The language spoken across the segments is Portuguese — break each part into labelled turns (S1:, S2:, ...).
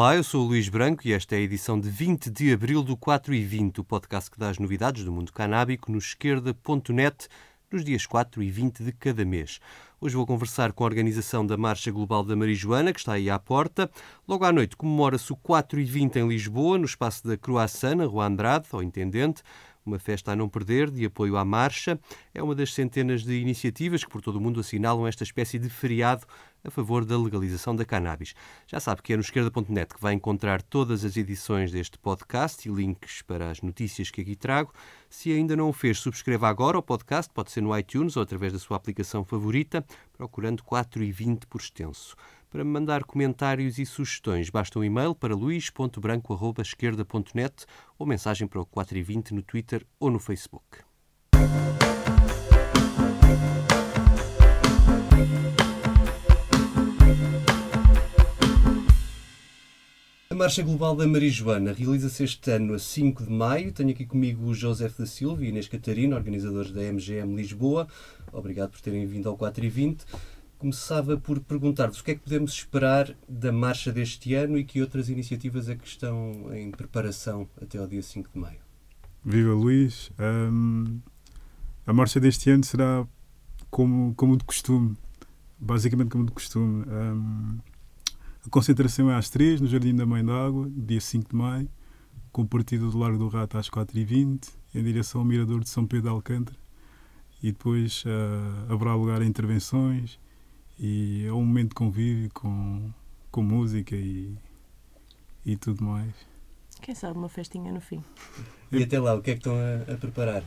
S1: Olá, eu sou o Luís Branco e esta é a edição de 20 de abril do 4 e 20, o podcast que dá as novidades do mundo canábico no esquerda.net nos dias 4 e 20 de cada mês. Hoje vou conversar com a organização da Marcha Global da Marijuana, que está aí à porta. Logo à noite comemora-se o 4 e 20 em Lisboa, no espaço da Croação, na Rua Andrade, ao Intendente uma festa a não perder, de apoio à marcha. É uma das centenas de iniciativas que por todo o mundo assinalam esta espécie de feriado a favor da legalização da cannabis. Já sabe que é no esquerda.net que vai encontrar todas as edições deste podcast e links para as notícias que aqui trago. Se ainda não o fez, subscreva agora o podcast, pode ser no iTunes ou através da sua aplicação favorita, procurando 4 e 20 por extenso. Para me mandar comentários e sugestões, basta um e-mail para luís.branco.esquerda.net ou mensagem para o 420 no Twitter ou no Facebook. Marcha Global da Marijuana realiza-se este ano a 5 de maio. Tenho aqui comigo o José da Silva e Inês Catarina, organizadores da MGM Lisboa. Obrigado por terem vindo ao 420 começava por perguntar-vos o que é que podemos esperar da marcha deste ano e que outras iniciativas é que estão em preparação até ao dia 5 de maio.
S2: Viva Luís! Um, a marcha deste ano será como, como de costume, basicamente como de costume. Um, a concentração é às 3 no Jardim da Mãe d'Água, dia 5 de maio, com partida do Largo do Rato às 4h20, em direção ao Mirador de São Pedro de Alcântara. E depois uh, haverá lugar a intervenções e é um momento de convívio com, com música e, e tudo mais.
S3: Quem sabe uma festinha no fim.
S1: E até lá, o que é que estão a, a preparar?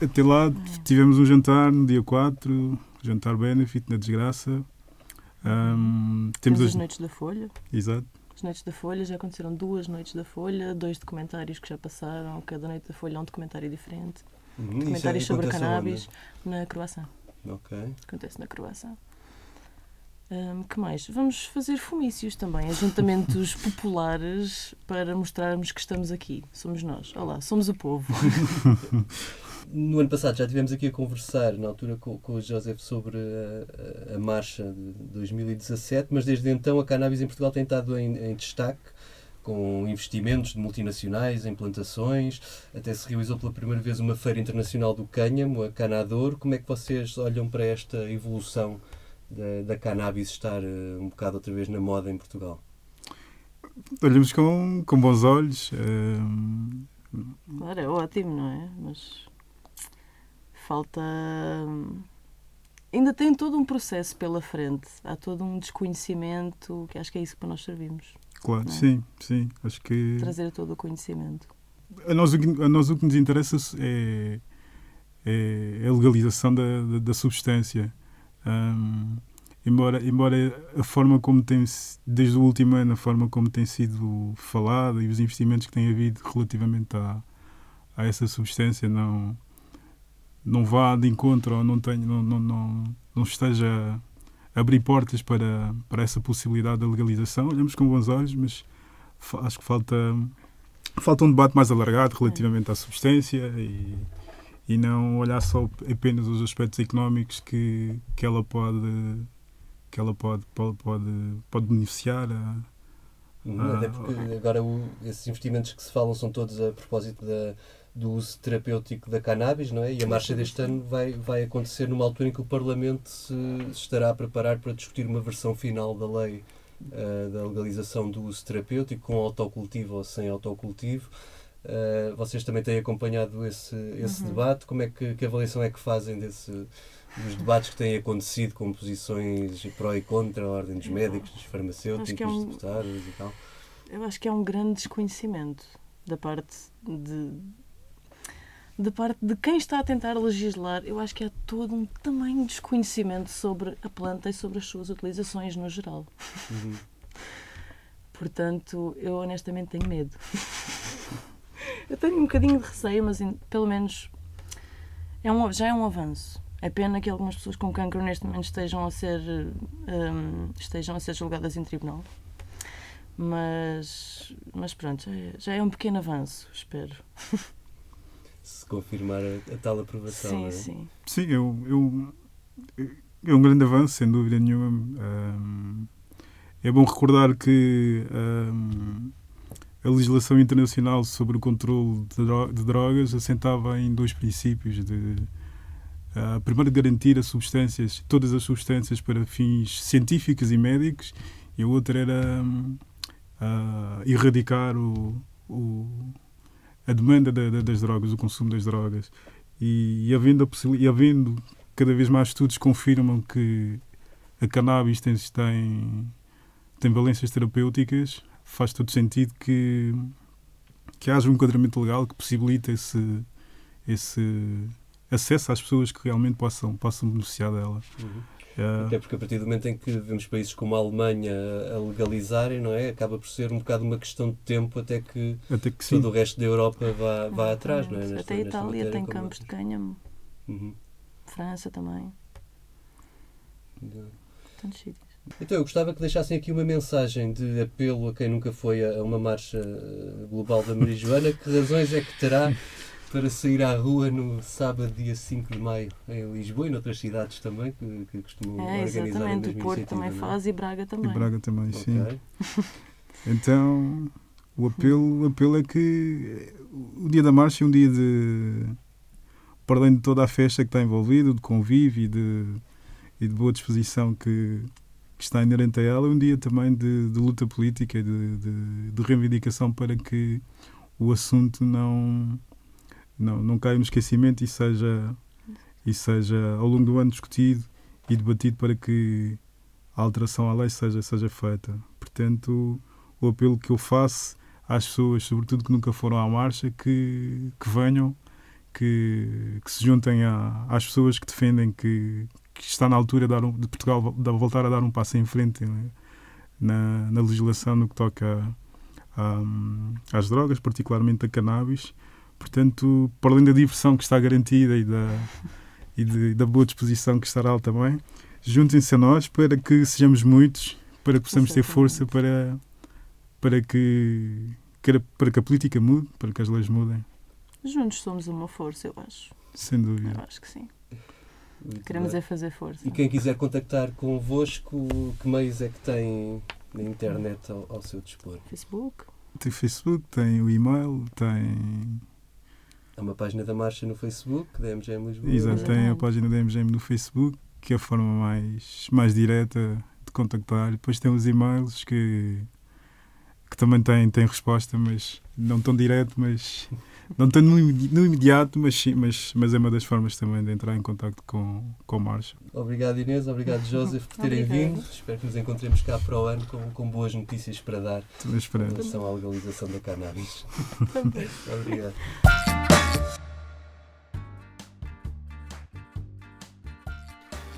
S2: Até lá tivemos um jantar no dia 4, jantar benefit na desgraça.
S3: Um, temos, temos as... as noites da Folha.
S2: Exato.
S3: As noites da Folha, já aconteceram duas noites da Folha, dois documentários que já passaram, cada noite da Folha é um documentário diferente. Uhum, documentários é, sobre cannabis onde? na Croácia.
S1: Ok.
S3: Acontece na Croácia. Um, que mais? Vamos fazer fomícios também, ajuntamentos populares para mostrarmos que estamos aqui. Somos nós. Olá, somos o povo.
S1: no ano passado já tivemos aqui a conversar, na altura, com, com o Joseph sobre a, a, marcha de 2017, mas desde então a cannabis em Portugal tem estado em, em destaque com investimentos de multinacionais em plantações, até se realizou pela primeira vez uma feira internacional do cânhamo, a Canador. Como é que vocês olham para esta evolução da, da cannabis estar uh, um bocado outra vez na moda em Portugal?
S2: Olhamos com, com bons olhos. Uh...
S3: Claro, é ótimo, não é? Mas falta. Ainda tem todo um processo pela frente. Há todo um desconhecimento, que acho que é isso que nós servimos.
S2: Claro, é? sim, sim. Acho que.
S3: Trazer todo o conhecimento.
S2: A nós, a nós o que nos interessa é, é a legalização da, da, da substância. Um, embora, embora a forma como tem, desde o último ano, a forma como tem sido falado e os investimentos que tem havido relativamente a, a essa substância não, não vá de encontro ou não, tenha, não, não, não, não esteja a abrir portas para, para essa possibilidade da legalização. Olhamos com bons olhos, mas acho que falta, falta um debate mais alargado relativamente à substância e e não olhar só apenas os aspectos económicos que, que ela pode que ela pode pode pode, pode beneficiar a,
S1: a, até porque agora o, esses investimentos que se falam são todos a propósito da, do uso terapêutico da cannabis, não é? E a marcha deste ano vai, vai acontecer numa altura em que o Parlamento se, se estará a preparar para discutir uma versão final da lei uh, da legalização do uso terapêutico, com autocultivo ou sem autocultivo. Uh, vocês também têm acompanhado esse, esse uhum. debate. Como é que, que avaliação é que fazem desse, dos debates que têm acontecido com posições pró e contra a ordem dos médicos, dos farmacêuticos, é um, dos deputados e tal?
S3: Eu acho que é um grande desconhecimento da parte de da parte de quem está a tentar legislar, eu acho que há todo um tamanho desconhecimento sobre a planta e sobre as suas utilizações no geral. Uhum. Portanto, eu honestamente tenho medo. Eu tenho um bocadinho de receio, mas pelo menos é um, já é um avanço. É pena que algumas pessoas com cancro neste momento estejam a ser, um, estejam a ser julgadas em tribunal. Mas, mas pronto, já é, já é um pequeno avanço, espero.
S1: Se confirmar a, a tal aprovação.
S3: Sim,
S1: é?
S3: sim.
S2: Sim, eu, eu, é um grande avanço, sem dúvida nenhuma. Um, é bom recordar que um, a legislação internacional sobre o controle de, dro de drogas assentava em dois princípios de uh, primeiro garantir as substâncias, todas as substâncias para fins científicos e médicos e a outra era um, uh, erradicar o, o, a demanda das drogas, o consumo das drogas e, e havendo, e havendo cada vez mais estudos confirmam que a cannabis tem, tem, tem valências terapêuticas, faz todo sentido que, que haja um enquadramento legal que possibilite esse, esse acesso às pessoas que realmente possam, possam beneficiar dela.
S1: Uhum. Uh, Até porque a partir do momento em que vemos países como a Alemanha a legalizarem, não é? Acaba por ser um bocado uma questão de tempo até que, até que todo o resto da Europa vá, vá atrás, não é?
S3: Nesta, até a Itália tem campos de cânhamo. Uhum. França também. Tantos sítios.
S1: Então, eu gostava que deixassem aqui uma mensagem de apelo a quem nunca foi a uma marcha eh, global da marijuana. Que razões é que terá para sair à rua no sábado, dia 5 de maio, em Lisboa e noutras cidades também que, que costumam é, organizar
S3: Exatamente, o Porto também não? Faz e Braga também.
S2: E Braga também, okay. sim. então, o apelo, o apelo é que o dia da marcha é um dia de para além de toda a festa que está envolvida, de convívio e de, e de boa disposição que, que, está inerente a ela, é um dia também de, de luta política e de, de, de, reivindicação para que o assunto não, não, não caia no esquecimento e seja, e seja ao longo do ano discutido e debatido para que a alteração à lei seja, seja feita. Portanto, o apelo que eu faço às pessoas, sobretudo que nunca foram à marcha, que, que venham que, que se juntem a, às pessoas que defendem que, que está na altura de, um, de Portugal voltar a dar um passo em frente né, na, na, legislação no que toca a, a, às drogas, particularmente a cannabis. Portanto, para além da diversão que está garantida e da, e de, da boa disposição que estará também, juntem-se a nós para que sejamos muitos, para que possamos ter força para, para, que, para que a política mude, para que as leis mudem.
S3: Juntos somos uma força, eu acho.
S2: Sem dúvida.
S3: Eu acho que sim. Muito Queremos bem. é fazer força.
S1: E quem quiser contactar convosco, que meios é que tem na internet ao, ao seu dispor?
S3: Facebook.
S2: Tem Facebook, tem o e-mail, tem.
S1: Há uma página da marcha no Facebook, da MGM Lisboa.
S2: Exato, tem a página da MGM no Facebook, que é a forma mais, mais direta de contactar. Depois tem os e-mails que, que também têm, têm resposta, mas não tão direto, mas não tenho no, imediato, mas, sim, mas, mas é uma das formas também de entrar em contato com, com o Marcha.
S1: Obrigado Inês, obrigado Joseph por terem vindo. Espero que nos encontremos cá para o ano com, com boas notícias para dar
S2: em
S1: relação à legalização da cannabis. obrigado.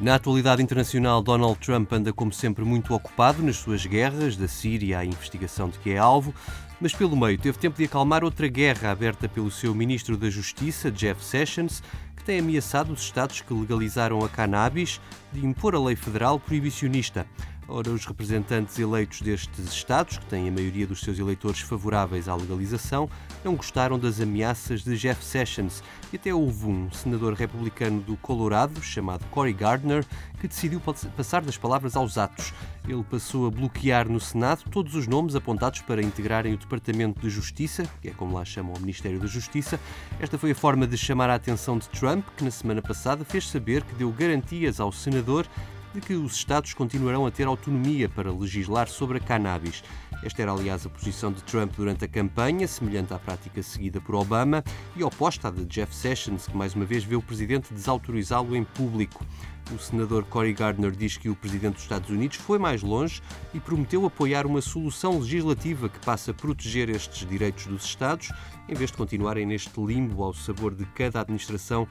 S1: Na atualidade internacional, Donald Trump anda, como sempre, muito ocupado nas suas guerras, da Síria à investigação de que é alvo, mas pelo meio teve tempo de acalmar outra guerra aberta pelo seu ministro da Justiça, Jeff Sessions, que tem ameaçado os Estados que legalizaram a cannabis de impor a lei federal proibicionista. Ora, os representantes eleitos destes Estados, que têm a maioria dos seus eleitores favoráveis à legalização, não gostaram das ameaças de Jeff Sessions e até houve um senador republicano do Colorado, chamado Cory Gardner, que decidiu passar das palavras aos atos. Ele passou a bloquear no Senado todos os nomes apontados para integrarem o Departamento de Justiça, que é como lá chamam o Ministério da Justiça. Esta foi a forma de chamar a atenção de Trump, que na semana passada fez saber que deu garantias ao senador de que os Estados continuarão a ter autonomia para legislar sobre a cannabis. Esta era, aliás, a posição de Trump durante a campanha, semelhante à prática seguida por Obama e oposta à de Jeff Sessions, que mais uma vez vê o presidente desautorizá-lo em público. O senador Cory Gardner diz que o presidente dos Estados Unidos foi mais longe e prometeu apoiar uma solução legislativa que passa a proteger estes direitos dos Estados, em vez de continuarem neste limbo ao sabor de cada administração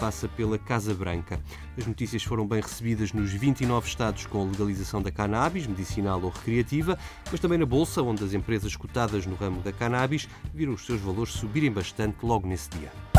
S1: passa pela Casa Branca. As notícias foram bem recebidas nos 29 estados com a legalização da cannabis, medicinal ou recreativa, mas também na Bolsa, onde as empresas cotadas no ramo da cannabis viram os seus valores subirem bastante logo nesse dia.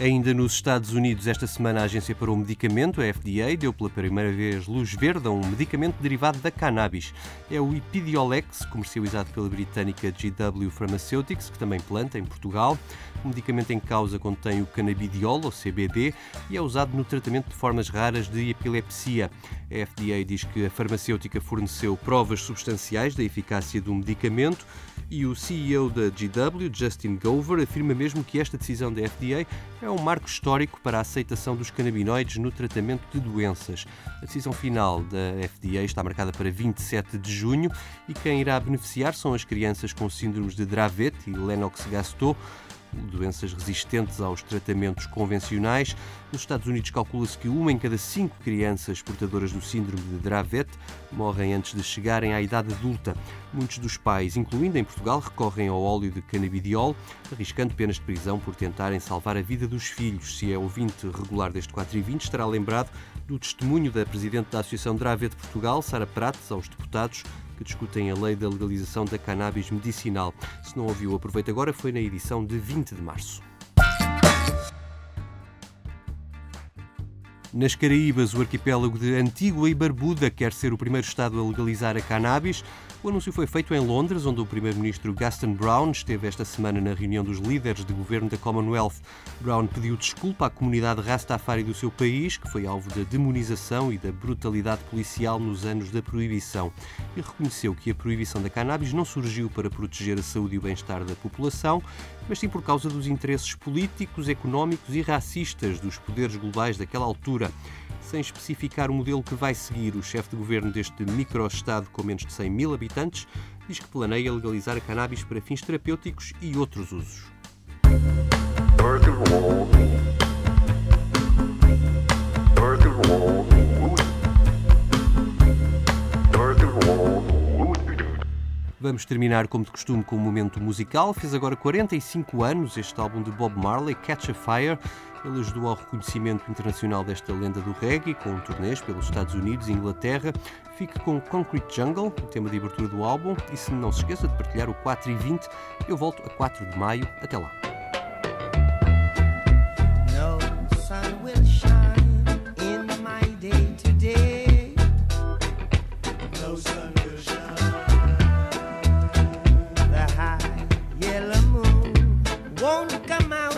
S1: Ainda nos Estados Unidos, esta semana a Agência para o Medicamento, a FDA, deu pela primeira vez luz verde a um medicamento derivado da cannabis. É o Epidiolex, comercializado pela britânica GW Pharmaceuticals, que também planta em Portugal. O medicamento em causa contém o canabidiol, ou CBD, e é usado no tratamento de formas raras de epilepsia. A FDA diz que a farmacêutica forneceu provas substanciais da eficácia do medicamento e o CEO da GW, Justin Gover, afirma mesmo que esta decisão da FDA é um marco histórico para a aceitação dos canabinoides no tratamento de doenças. A decisão final da FDA está marcada para 27 de junho e quem irá beneficiar são as crianças com síndromes de Dravet e Lennox-Gastaut, doenças resistentes aos tratamentos convencionais. Nos Estados Unidos calcula-se que uma em cada cinco crianças portadoras do síndrome de Dravet morrem antes de chegarem à idade adulta. Muitos dos pais, incluindo em Portugal, recorrem ao óleo de canabidiol, arriscando penas de prisão por tentarem salvar a vida dos filhos. Se é ouvinte regular deste 4 e 20, estará lembrado do testemunho da Presidente da Associação Dravet de Portugal, Sara Prates, aos deputados que discutem a lei da legalização da cannabis medicinal. Se não ouviu, aproveita agora, foi na edição de 20 de março. Nas Caraíbas, o arquipélago de Antigua e Barbuda quer ser o primeiro Estado a legalizar a cannabis. O anúncio foi feito em Londres, onde o primeiro-ministro Gaston Brown esteve esta semana na reunião dos líderes de governo da Commonwealth. Brown pediu desculpa à comunidade Rastafari do seu país, que foi alvo da demonização e da brutalidade policial nos anos da proibição, e reconheceu que a proibição da cannabis não surgiu para proteger a saúde e o bem-estar da população, mas sim por causa dos interesses políticos, económicos e racistas dos poderes globais daquela altura sem especificar o modelo que vai seguir. O chefe de governo deste micro-estado com menos de 100 mil habitantes diz que planeia legalizar a cannabis para fins terapêuticos e outros usos. Vamos terminar, como de costume, com um momento musical. Fez agora 45 anos este álbum de Bob Marley, Catch a Fire. Ele ajudou ao reconhecimento internacional desta lenda do reggae, com turnês pelos Estados Unidos e Inglaterra. Fique com Concrete Jungle, o tema de abertura do álbum. E se não se esqueça de partilhar o 4 e 20, eu volto a 4 de maio. Até lá.
S4: your call.